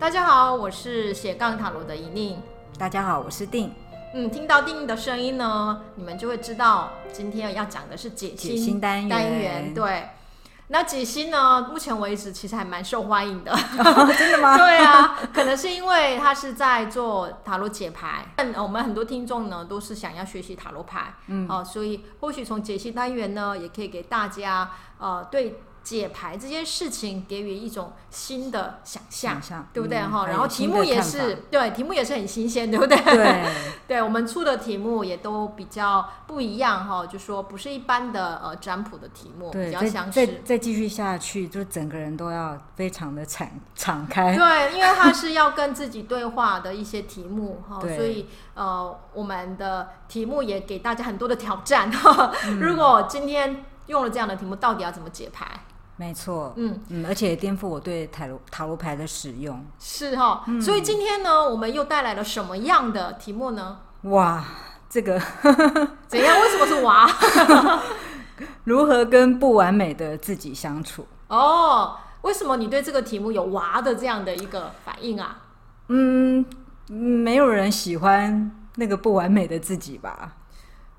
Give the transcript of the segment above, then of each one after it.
大家好，我是斜杠塔罗的怡宁。大家好，我是定。嗯，听到定的声音呢，你们就会知道今天要讲的是解心，解心单元。单元对，那解心呢，目前为止其实还蛮受欢迎的。哦、真的吗？对啊，可能是因为他是在做塔罗解牌。但我们很多听众呢，都是想要学习塔罗牌。嗯，哦、呃，所以或许从解析单元呢，也可以给大家呃对。解牌这件事情给予一种新的想象，想对不对哈？嗯、然后题目也是对，题目也是很新鲜，对不对？对，对我们出的题目也都比较不一样哈，就说不是一般的呃占卜的题目，比较详细。再再继续下去，就整个人都要非常的敞敞开。对，因为它是要跟自己对话的一些题目哈，所以呃，我们的题目也给大家很多的挑战哈。嗯、如果今天用了这样的题目，到底要怎么解牌？没错，嗯嗯，而且颠覆我对塔罗塔罗牌的使用，是哈、哦，嗯、所以今天呢，我们又带来了什么样的题目呢？哇，这个 怎样？为什么是娃？如何跟不完美的自己相处？哦，为什么你对这个题目有娃的这样的一个反应啊？嗯，没有人喜欢那个不完美的自己吧？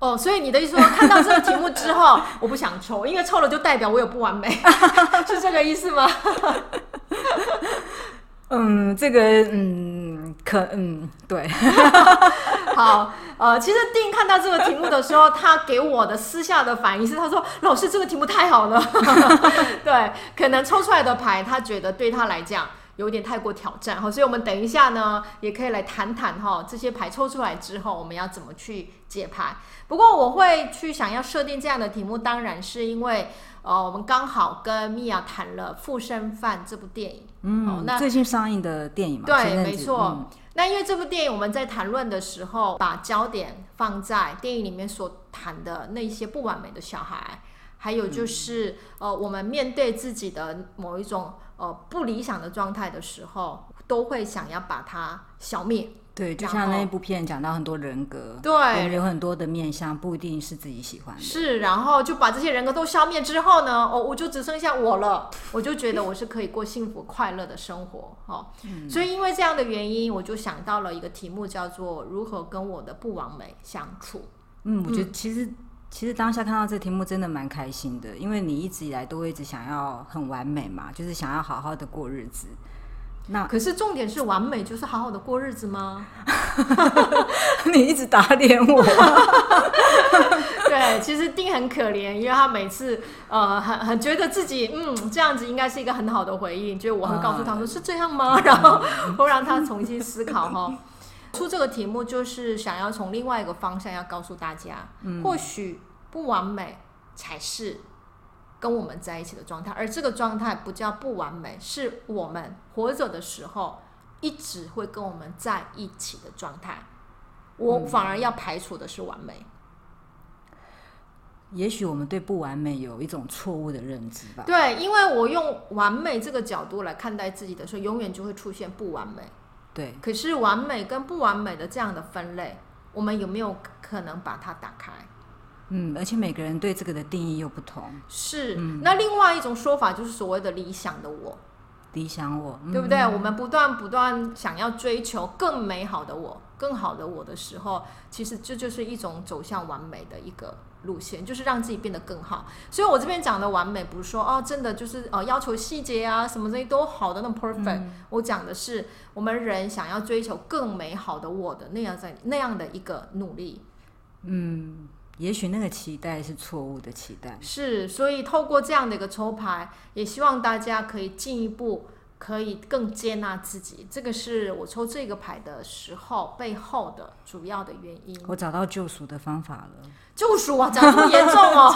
哦，所以你的意思说，看到这个题目之后，我不想抽，因为抽了就代表我有不完美，是这个意思吗？嗯，这个嗯，可嗯，对。好，呃，其实丁看到这个题目的时候，他给我的私下的反应是，他说：“老师，这个题目太好了。”对，可能抽出来的牌，他觉得对他来讲。有点太过挑战哈，所以我们等一下呢，也可以来谈谈哈，这些牌抽出来之后，我们要怎么去解牌。不过我会去想要设定这样的题目，当然是因为呃，我们刚好跟米娅谈了《附身犯》这部电影，嗯，哦、那最近上映的电影嘛，对，没错。嗯、那因为这部电影我们在谈论的时候，把焦点放在电影里面所谈的那些不完美的小孩，还有就是、嗯、呃，我们面对自己的某一种。呃，不理想的状态的时候，都会想要把它消灭。对，就像那一部片讲到很多人格，对，有很多的面相，不一定是自己喜欢的。是，然后就把这些人格都消灭之后呢，哦，我就只剩下我了，我就觉得我是可以过幸福快乐的生活。哦，嗯，所以因为这样的原因，我就想到了一个题目，叫做如何跟我的不完美相处。嗯，我觉得其实。其实当下看到这题目真的蛮开心的，因为你一直以来都会一直想要很完美嘛，就是想要好好的过日子。那可是重点是完美就是好好的过日子吗？你一直打脸我。对，其实丁很可怜，因为他每次呃很很觉得自己嗯这样子应该是一个很好的回应，就我会告诉他说、呃、是这样吗？然后会让他重新思考哈。出这个题目就是想要从另外一个方向要告诉大家，嗯、或许不完美才是跟我们在一起的状态，而这个状态不叫不完美，是我们活着的时候一直会跟我们在一起的状态。我反而要排除的是完美。嗯、也许我们对不完美有一种错误的认知吧？对，因为我用完美这个角度来看待自己的时候，永远就会出现不完美。对，可是完美跟不完美的这样的分类，我们有没有可能把它打开？嗯，而且每个人对这个的定义又不同。是，嗯、那另外一种说法就是所谓的理想的我，理想我，嗯、对不对？我们不断不断想要追求更美好的我，更好的我的时候，其实这就是一种走向完美的一个。路线就是让自己变得更好，所以我这边讲的完美不是说哦，真的就是呃要求细节啊什么东西都好的那么 perfect，嗯，我讲的是我们人想要追求更美好的我的那样在那样的一个努力。嗯，也许那个期待是错误的期待。是，所以透过这样的一个抽牌，也希望大家可以进一步。可以更接纳自己，这个是我抽这个牌的时候背后的主要的原因。我找到救赎的方法了。救赎啊，讲这么严重哦！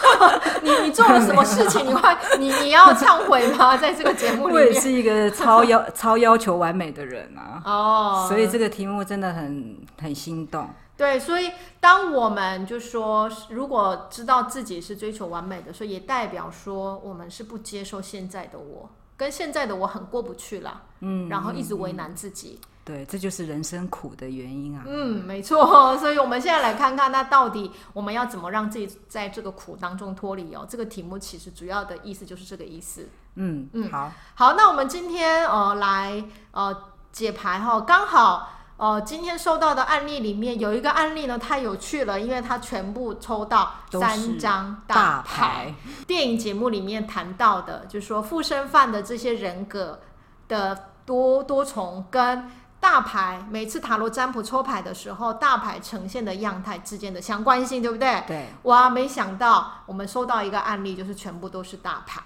你你做了什么事情？你会你你要忏悔吗？在这个节目里面，我也是一个超要 超要求完美的人啊。哦，所以这个题目真的很很心动。对，所以当我们就说，如果知道自己是追求完美的，所以也代表说我们是不接受现在的我。跟现在的我很过不去了，嗯，然后一直为难自己，对，这就是人生苦的原因啊。嗯，没错。所以我们现在来看看，那到底我们要怎么让自己在这个苦当中脱离哦？这个题目其实主要的意思就是这个意思。嗯嗯，好，好，那我们今天呃来呃解牌哈，刚好。呃，今天收到的案例里面有一个案例呢，太有趣了，因为它全部抽到三张大牌。大牌电影节目里面谈到的，就是说附身犯的这些人格的多多重跟大牌每次塔罗占卜抽牌的时候，大牌呈现的样态之间的相关性，对不对？对。哇，没想到我们收到一个案例，就是全部都是大牌。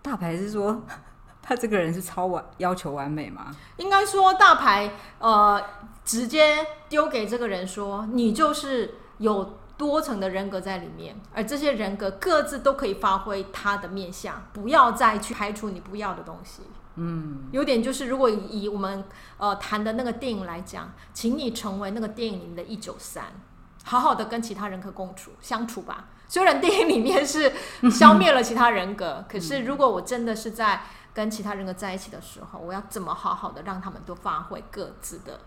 大牌是说。他这个人是超完要求完美吗？应该说大牌，呃，直接丢给这个人说，你就是有多层的人格在里面，而这些人格各自都可以发挥他的面相，不要再去排除你不要的东西。嗯，有点就是，如果以我们呃谈的那个电影来讲，请你成为那个电影里面的一九三，好好的跟其他人格共处相处吧。虽然电影里面是消灭了其他人格，可是如果我真的是在。跟其他人格在一起的时候，我要怎么好好的让他们都发挥各自的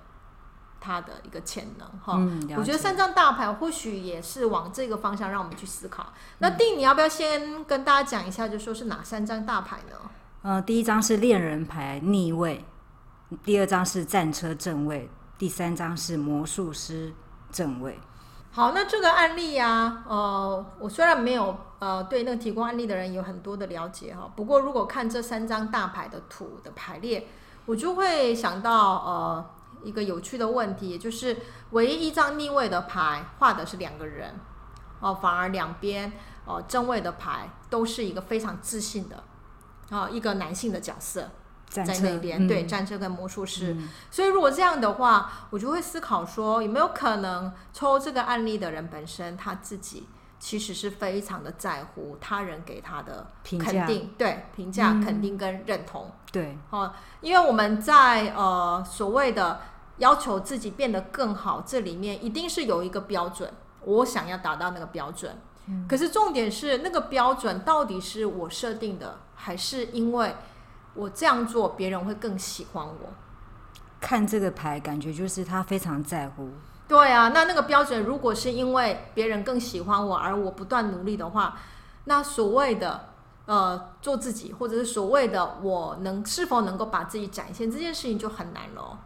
他的一个潜能？哈、嗯，我觉得三张大牌或许也是往这个方向让我们去思考。那定，你要不要先跟大家讲一下，就说是哪三张大牌呢？呃，第一张是恋人牌逆位，第二张是战车正位，第三张是魔术师正位。好，那这个案例呀、呃，我虽然没有呃对那个提供案例的人有很多的了解哈，不过如果看这三张大牌的图的排列，我就会想到呃一个有趣的问题，也就是唯一一张逆位的牌画的是两个人，哦、反而两边哦、正位的牌都是一个非常自信的啊、一个男性的角色。在那边，嗯、对战车跟魔术师，嗯、所以如果这样的话，我就会思考说，有没有可能抽这个案例的人本身他自己其实是非常的在乎他人给他的肯定，对评价、嗯、肯定跟认同，对，哦，因为我们在呃所谓的要求自己变得更好，这里面一定是有一个标准，我想要达到那个标准，嗯、可是重点是那个标准到底是我设定的，还是因为？我这样做，别人会更喜欢我。看这个牌，感觉就是他非常在乎。对啊，那那个标准，如果是因为别人更喜欢我，而我不断努力的话，那所谓的呃做自己，或者是所谓的我能是否能够把自己展现这件事情就很难了。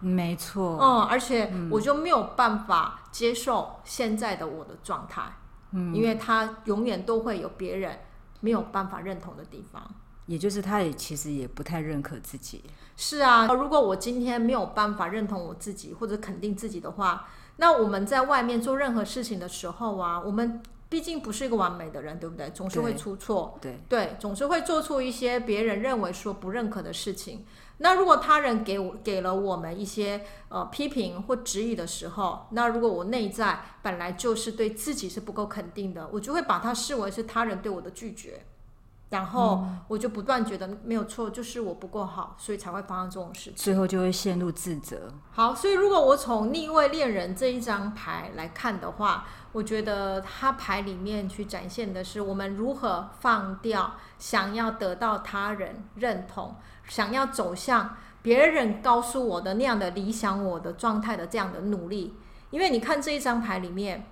没错。嗯，而且我就没有办法接受现在的我的状态，嗯，因为他永远都会有别人没有办法认同的地方。也就是他也其实也不太认可自己。是啊，如果我今天没有办法认同我自己或者肯定自己的话，那我们在外面做任何事情的时候啊，我们毕竟不是一个完美的人，对不对？总是会出错，对对，总是会做出一些别人认为说不认可的事情。那如果他人给我给了我们一些呃批评或质疑的时候，那如果我内在本来就是对自己是不够肯定的，我就会把它视为是他人对我的拒绝。然后我就不断觉得没有错，就是我不够好，所以才会发生这种事情。最后就会陷入自责。好，所以如果我从逆位恋人这一张牌来看的话，我觉得他牌里面去展现的是我们如何放掉想要得到他人认同，想要走向别人告诉我的那样的理想我的状态的这样的努力。因为你看这一张牌里面，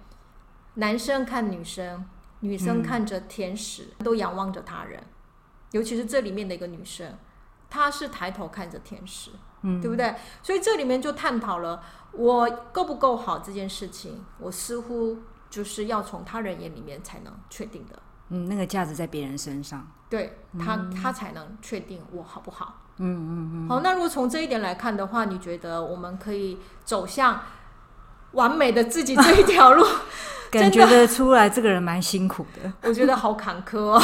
男生看女生。女生看着天使，嗯、都仰望着他人，尤其是这里面的一个女生，她是抬头看着天使，嗯，对不对？所以这里面就探讨了我够不够好这件事情，我似乎就是要从他人眼里面才能确定的。嗯，那个价值在别人身上，对他，嗯、他才能确定我好不好。嗯嗯嗯。嗯嗯，好，那如果从这一点来看的话，你觉得我们可以走向完美的自己这一条路？感觉得出来，这个人蛮辛苦的。我觉得好坎坷哦。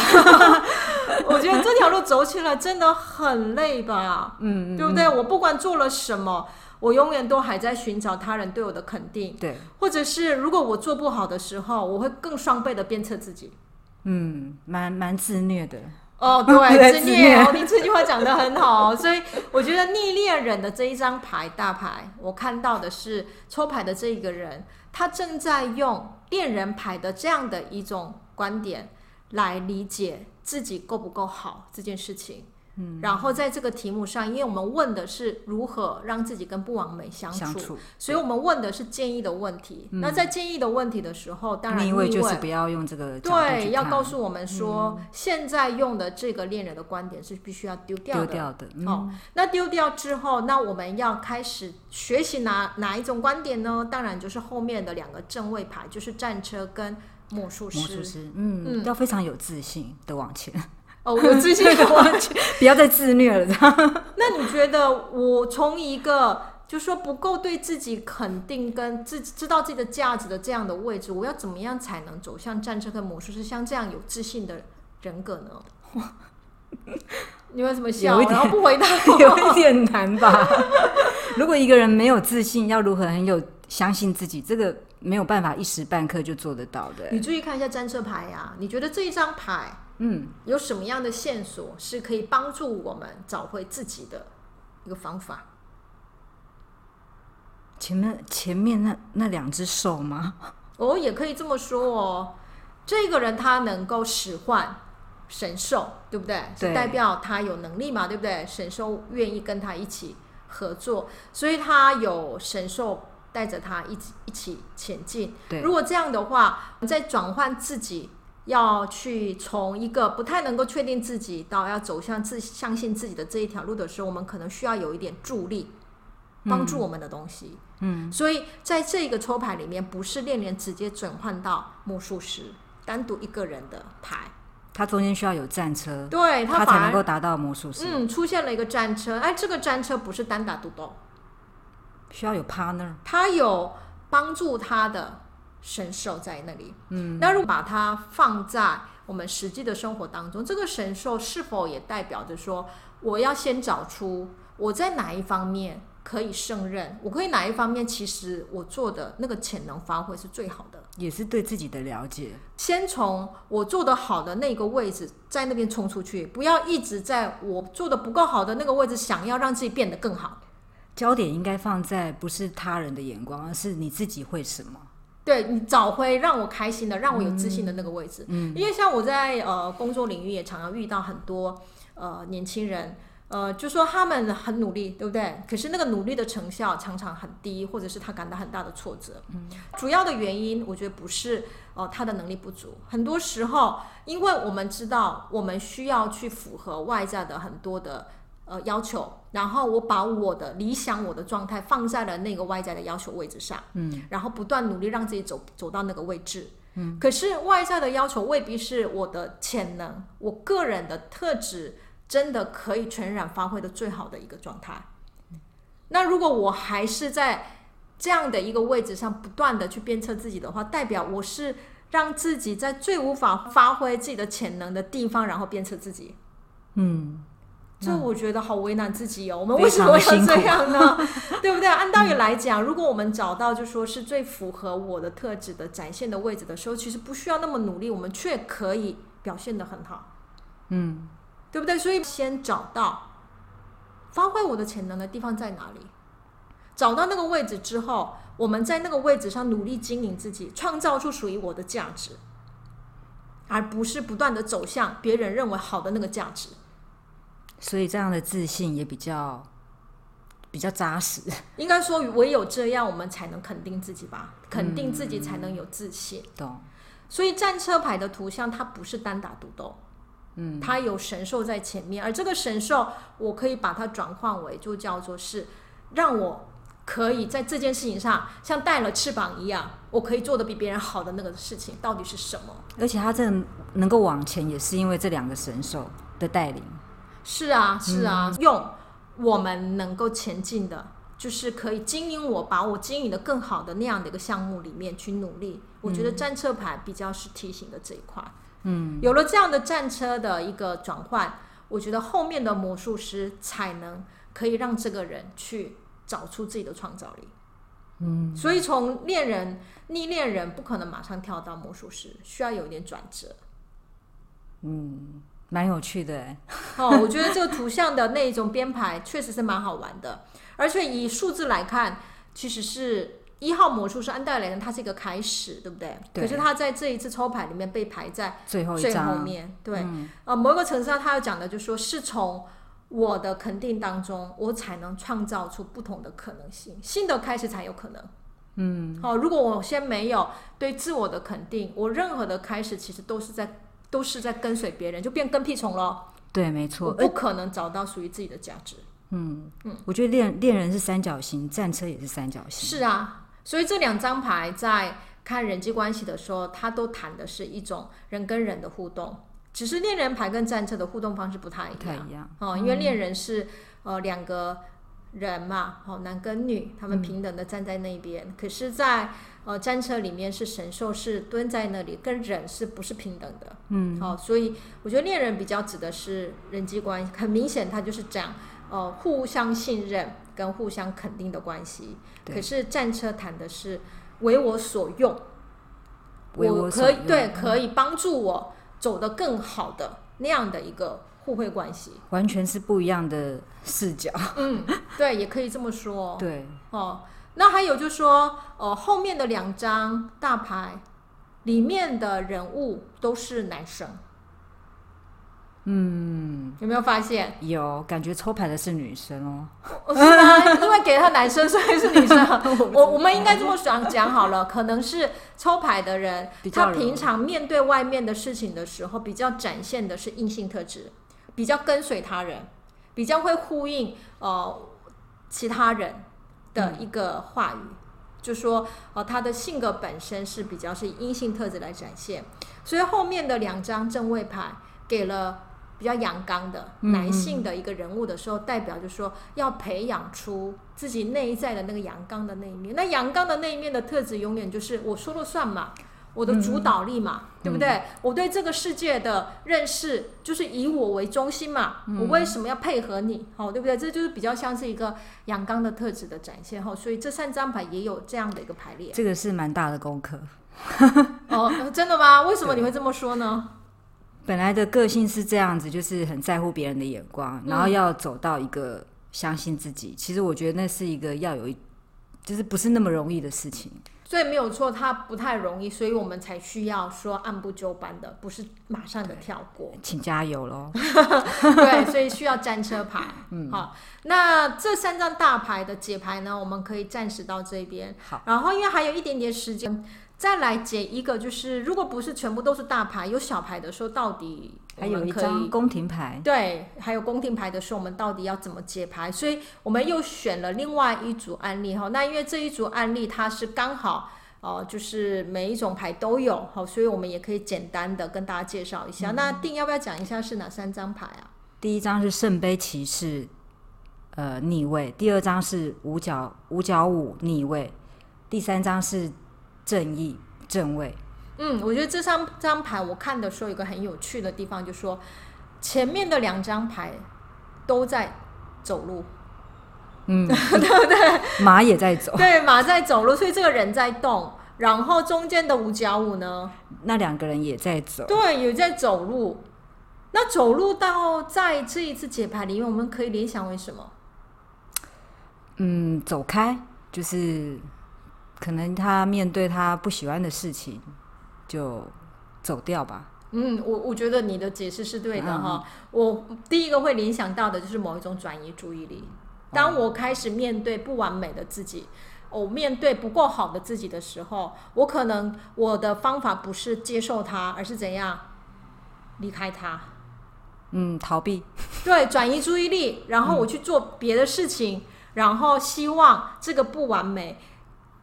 我觉得这条路走起来真的很累吧？嗯，对不对？我不管做了什么，我永远都还在寻找他人对我的肯定。对，或者是如果我做不好的时候，我会更双倍的鞭策自己。嗯，蛮蛮自虐的。哦，对，自虐哦，你这句话讲得很好。所以我觉得逆恋人的这一张牌大牌，我看到的是抽牌的这一个人。他正在用恋人牌的这样的一种观点来理解自己够不够好这件事情。嗯，然后在这个题目上，因为我们问的是如何让自己跟不完美相处，相处，所以我们问的是建议的问题。嗯、那在建议的问题的时候，当然逆位就是不要用这个对，要告诉我们说、嗯，现在用的这个恋人的观点是必须要丢掉的。丢掉的、嗯。哦，那丢掉之后，那我们要开始学习哪哪一种观点呢？当然就是后面的两个正位牌，就是战车跟魔术师。魔术师，嗯，嗯，要非常有自信的往前。哦，有自信的完全 不要再自虐了。那你觉得我从一个就是说不够对自己肯定跟自己知道自己的价值的这样的位置，我要怎么样才能走向战车跟魔术师像这样有自信的人格呢？你为什么笑？然后不回答，有一点难吧？如果一个人没有自信，要如何很有相信自己？这个没有办法一时半刻就做得到的。你注意看一下战车牌呀，你觉得这一张牌？嗯，有什么样的线索是可以帮助我们找回自己的一个方法？前面前面那那两只手吗？哦，也可以这么说哦。这个人他能够使唤神兽，对不对？对，是代表他有能力嘛，对不对？神兽愿意跟他一起合作，所以他有神兽带着他一起一起前进。对，如果这样的话，再转换自己。要去从一个不太能够确定自己到要走向自相信自己的这一条路的时候，我们可能需要有一点助力，帮助我们的东西。嗯，所以在这个抽牌里面，不是恋人直接转换到魔术师，单独一个人的牌，它中间需要有战车，对，它才能够达到魔术师。嗯，出现了一个战车，哎，这个战车不是单打独斗，需要有 partner，他有帮助他的。神兽在那里，嗯，那如果把它放在我们实际的生活当中，这个神兽是否也代表着说，我要先找出我在哪一方面可以胜任，我可以哪一方面其实我做的那个潜能发挥是最好的，也是对自己的了解。先从我做的好的那个位置，在那边冲出去，不要一直在我做的不够好的那个位置，想要让自己变得更好。焦点应该放在不是他人的眼光，而是你自己会什么。对，你找回让我开心的、让我有自信的那个位置。嗯，因为像我在呃工作领域也常常遇到很多呃年轻人，呃，就说他们很努力，对不对？可是那个努力的成效常常很低，或者是他感到很大的挫折。嗯，主要的原因我觉得不是哦、呃、他的能力不足，很多时候因为我们知道我们需要去符合外在的很多的。呃，要求，然后我把我的理想、我的状态放在了那个外在的要求位置上，嗯，然后不断努力让自己走走到那个位置，嗯。可是外在的要求未必是我的潜能，我个人的特质真的可以全然发挥的最好的一个状态。那如果我还是在这样的一个位置上不断的去鞭策自己的话，代表我是让自己在最无法发挥自己的潜能的地方，然后鞭策自己，嗯。这我觉得好为难自己哦。我们为什么要这样呢？对不对？按道理来讲，如果我们找到就说是最符合我的特质的展现的位置的时候，其实不需要那么努力，我们却可以表现的很好。嗯，对不对？所以先找到发挥我的潜能的地方在哪里，找到那个位置之后，我们在那个位置上努力经营自己，创造出属于我的价值，而不是不断的走向别人认为好的那个价值。所以这样的自信也比较比较扎实。应该说，唯有这样，我们才能肯定自己吧？肯定自己才能有自信。嗯、懂。所以战车牌的图像，它不是单打独斗，嗯，它有神兽在前面，而这个神兽，我可以把它转换为，就叫做是让我可以在这件事情上像带了翅膀一样，我可以做的比别人好的那个事情，到底是什么？而且它这能够往前，也是因为这两个神兽的带领。是啊，是啊，嗯、用我们能够前进的，就是可以经营我，把我经营的更好的那样的一个项目里面去努力。嗯、我觉得战车牌比较是提醒的这一块。嗯，有了这样的战车的一个转换，我觉得后面的魔术师才能可以让这个人去找出自己的创造力。嗯，所以从恋人逆恋人不可能马上跳到魔术师，需要有一点转折。嗯。蛮有趣的哎，哦，我觉得这个图像的那种编排确实是蛮好玩的，而且以数字来看，其实是一号魔术师安戴雷呢，它是一个开始，对不对？对。可是他在这一次抽牌里面被排在最后最后面，对。啊、嗯呃，某一个层次上，他要讲的就是说，是从我的肯定当中，我才能创造出不同的可能性，新的开始才有可能。嗯，好，如果我先没有对自我的肯定，我任何的开始其实都是在都是在跟随别人，就变跟屁虫了。对，没错，我不可能找到属于自己的价值。嗯嗯，我觉得恋恋人是三角形，战车也是三角形。是啊，所以这两张牌在看人际关系的时候，它都谈的是一种人跟人的互动。只是恋人牌跟战车的互动方式不太一样，太一样哦，因为恋人是、嗯、呃两个人嘛，好男跟女，他们平等的站在那边。嗯、可是在，在呃战车里面是神兽是蹲在那里，跟人是不是平等的？嗯，好、哦，所以我觉得恋人比较指的是人际关系，很明显他就是讲呃互相信任跟互相肯定的关系。可是战车谈的是为我所用，为我所用，我可以对可以帮助我。走得更好的那样的一个互惠关系，完全是不一样的视角。嗯，对，也可以这么说。对，哦，那还有就是说，呃，后面的两张大牌里面的人物都是男生。嗯，有没有发现？有，感觉抽牌的是女生哦。是吗？因为给他男生，所以是女生。我我们应该这么讲讲好了，可能是抽牌的人，他平常面对外面的事情的时候，比较展现的是硬性特质，比较跟随他人，比较会呼应呃其他人的一个话语，嗯、就说呃他的性格本身是比较是阴性特质来展现，所以后面的两张正位牌给了。比较阳刚的男性的一个人物的时候，嗯、代表就是说要培养出自己内在的那个阳刚的那一面。那阳刚的那一面的特质，永远就是我说了算嘛，我的主导力嘛，嗯、对不对？嗯、我对这个世界的认识就是以我为中心嘛。嗯、我为什么要配合你？哦，对不对？这就是比较像是一个阳刚的特质的展现。哈，所以这三张牌也有这样的一个排列。这个是蛮大的功课。哦，真的吗？为什么你会这么说呢？本来的个性是这样子，就是很在乎别人的眼光，然后要走到一个相信自己。嗯、其实我觉得那是一个要有一，就是不是那么容易的事情。所以没有错，它不太容易，所以我们才需要说按部就班的，不是马上的跳过。请加油喽！对，所以需要战车牌。嗯，好，那这三张大牌的解牌呢，我们可以暂时到这边。好，然后因为还有一点点时间。再来解一个，就是如果不是全部都是大牌，有小牌的时候，到底还有一张宫廷牌。对，还有宫廷牌的时候，我们到底要怎么解牌？所以我们又选了另外一组案例哈。那因为这一组案例它是刚好哦、呃，就是每一种牌都有好，所以我们也可以简单的跟大家介绍一下。嗯、那定要不要讲一下是哪三张牌啊？第一张是圣杯骑士，呃，逆位；第二张是五角五角五逆位；第三张是。正义正位，嗯，我觉得这三张牌我看的时候，有一个很有趣的地方，就是说前面的两张牌都在走路，嗯，对不对？马也在走，对，马在走路，所以这个人在动，然后中间的五角五呢，那两个人也在走，对，也在走路。那走路到在这一次解牌里面，我们可以联想为什么？嗯，走开，就是。可能他面对他不喜欢的事情，就走掉吧。嗯，我我觉得你的解释是对的哈。嗯、我第一个会联想到的就是某一种转移注意力。当我开始面对不完美的自己，我面对不够好的自己的时候，我可能我的方法不是接受它，而是怎样离开它。嗯，逃避。对，转移注意力，然后我去做别的事情，嗯、然后希望这个不完美。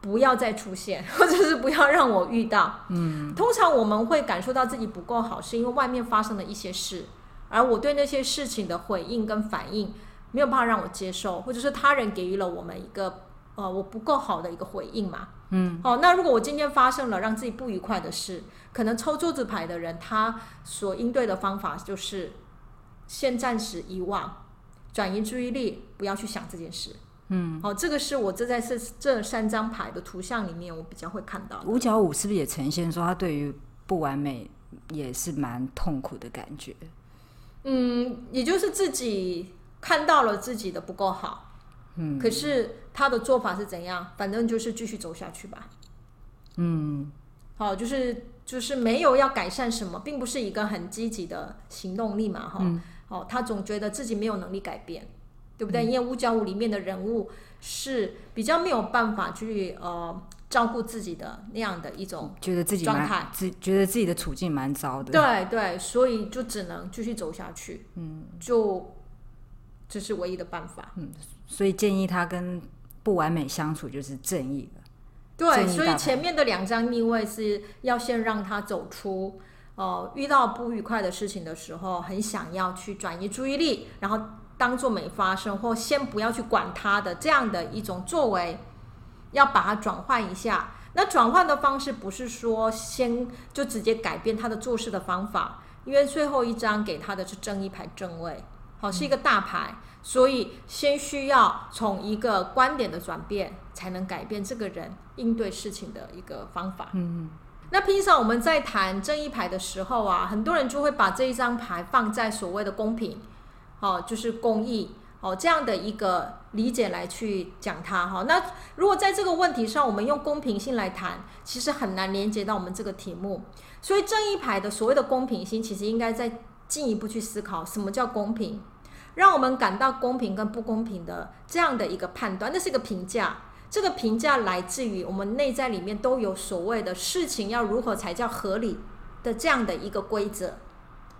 不要再出现，或者是不要让我遇到。嗯，通常我们会感受到自己不够好，是因为外面发生了一些事，而我对那些事情的回应跟反应没有办法让我接受，或者是他人给予了我们一个呃我不够好的一个回应嘛。嗯，好，那如果我今天发生了让自己不愉快的事，可能抽桌子牌的人他所应对的方法就是先暂时遗忘，转移注意力，不要去想这件事。嗯，好，这个是我这在这这三张牌的图像里面，我比较会看到。五角五是不是也呈现说他对于不完美也是蛮痛苦的感觉？嗯，也就是自己看到了自己的不够好，嗯，可是他的做法是怎样？反正就是继续走下去吧。嗯，好，就是就是没有要改善什么，并不是一个很积极的行动力嘛，哈。嗯哦，他总觉得自己没有能力改变，对不对？嗯、因为五角五里面的人物是比较没有办法去呃照顾自己的那样的一种觉得自己状态，自觉得自己的处境蛮糟的。对对，所以就只能继续走下去。嗯，就这是唯一的办法。嗯，所以建议他跟不完美相处就是正义了。对，所以前面的两张逆位是要先让他走出，呃，遇到不愉快的事情的时候，很想要去转移注意力，然后当做没发生，或先不要去管他的这样的一种作为，要把它转换一下。那转换的方式不是说先就直接改变他的做事的方法，因为最后一张给他的是正义牌正位，好，是一个大牌。所以，先需要从一个观点的转变，才能改变这个人应对事情的一个方法。嗯，那平常我们在谈正义牌的时候啊，很多人就会把这一张牌放在所谓的公平，哦，就是公益，哦，这样的一个理解来去讲它。哈，那如果在这个问题上，我们用公平性来谈，其实很难连接到我们这个题目。所以，正义牌的所谓的公平性，其实应该再进一步去思考，什么叫公平？让我们感到公平跟不公平的这样的一个判断，那是一个评价。这个评价来自于我们内在里面都有所谓的事情要如何才叫合理的这样的一个规则，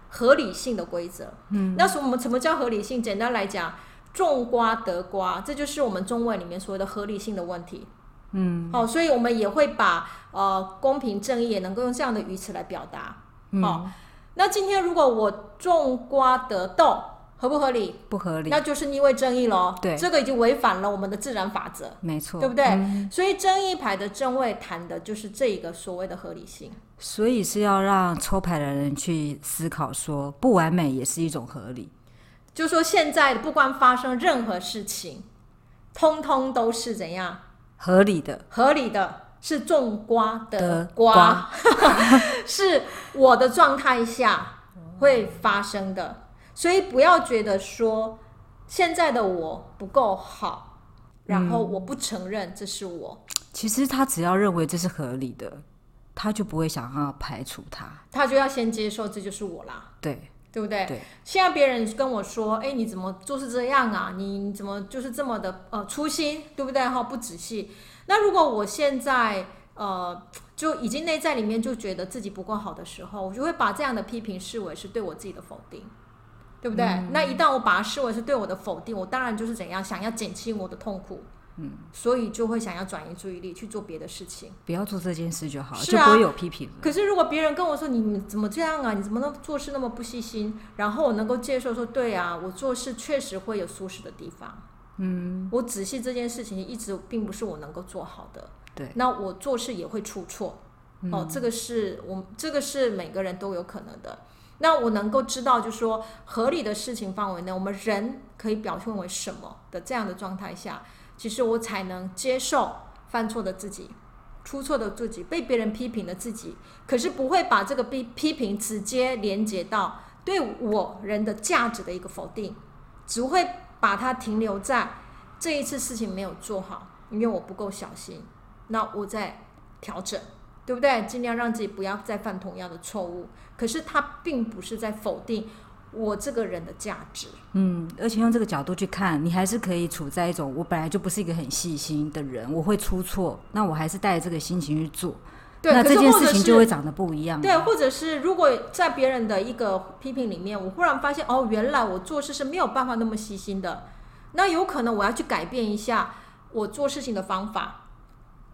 合理性的规则。嗯，那什么什么叫合理性？简单来讲，种瓜得瓜，这就是我们中文里面所谓的合理性的问题。嗯，好，所以我们也会把呃公平正义也能够用这样的语词来表达。好，嗯，那今天如果我种瓜得豆。合不合理？不合理，那就是逆位正义喽。对，这个已经违反了我们的自然法则。没错，对不对？嗯、所以正义牌的正位谈的就是这一个所谓的合理性。所以是要让抽牌的人去思考说，不完美也是一种合理。就说现在不管发生任何事情，通通都是怎样？合理的，合理的是种瓜得瓜，瓜 是我的状态下会发生的。所以不要觉得说现在的我不够好，然后我不承认这是我。嗯，其实他只要认为这是合理的，他就不会想要排除他，他就要先接受这就是我啦。对，对不对？对。现在别人跟我说：“哎，你怎么就是这样啊？你你怎么就是这么的呃粗心，对不对？哈，不仔细。”那如果我现在呃就已经内在里面就觉得自己不够好的时候，我就会把这样的批评视为是对我自己的否定。对不对？嗯、那一旦我把它视为是对我的否定，我当然就是怎样想要减轻我的痛苦，嗯，所以就会想要转移注意力去做别的事情，不要做这件事就好了，是啊、就不会有批评。可是如果别人跟我说你怎么这样啊？你怎么能做事那么不细心？然后我能够接受说对啊，我做事确实会有舒适的地方，嗯，我仔细这件事情一直并不是我能够做好的，对，那我做事也会出错，嗯、哦，这个是我这个是每个人都有可能的。那我能够知道，就是说合理的事情范围内，我们人可以表现为什么的这样的状态下，其实我才能接受犯错的自己、出错的自己、被别人批评的自己，可是不会把这个批批评直接连接到对我人的价值的一个否定，只会把它停留在这一次事情没有做好，因为我不够小心，那我在调整。对不对？尽量让自己不要再犯同样的错误。可是他并不是在否定我这个人的价值。嗯，而且用这个角度去看，你还是可以处在一种我本来就不是一个很细心的人，我会出错，那我还是带着这个心情去做。对，那这件事情就会长得不一样。对，或者是如果在别人的一个批评里面，我忽然发现哦，原来我做事是没有办法那么细心的，那有可能我要去改变一下我做事情的方法，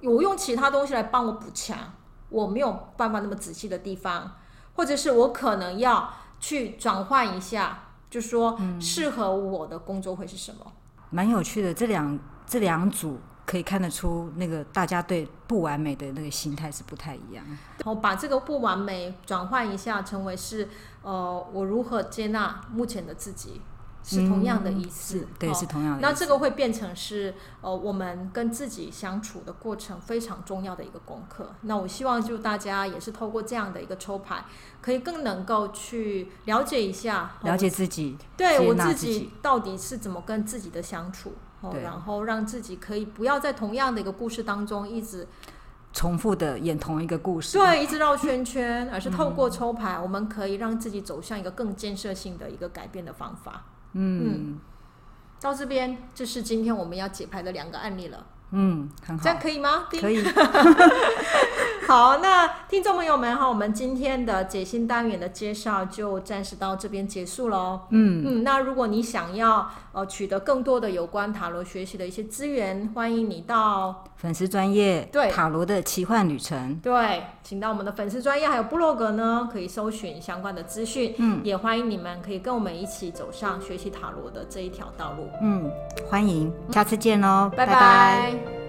我用其他东西来帮我补强。我没有办法那么仔细的地方，或者是我可能要去转换一下，就说适合我的工作会是什么？嗯，蛮有趣的，这两这两组可以看得出，那个大家对不完美的那个心态是不太一样。我把这个不完美转换一下，成为是呃，我如何接纳目前的自己。是同样的意思，嗯、对，哦、是同样的意思。那这个会变成是呃，我们跟自己相处的过程非常重要的一个功课。那我希望就大家也是透过这样的一个抽牌，可以更能够去了解一下，了解自己，对我自己到底是怎么跟自己的相处，哦，然后让自己可以不要在同样的一个故事当中一直重复的演同一个故事，对，一直绕圈圈，而是透过抽牌，我们可以让自己走向一个更建设性的一个改变的方法。嗯，嗯，到这边就是今天我们要解牌的两个案例了。嗯，很好，这样可以吗？可以。好，那听众朋友们哈，我们今天的解心单元的介绍就暂时到这边结束喽。嗯嗯，那如果你想要呃取得更多的有关塔罗学习的一些资源，欢迎你到粉丝专业对塔罗的奇幻旅程。对，请到我们的粉丝专业还有部落格呢，可以搜寻相关的资讯。嗯，也欢迎你们可以跟我们一起走上学习塔罗的这一条道路。嗯，欢迎，下次见喽，拜拜。拜拜。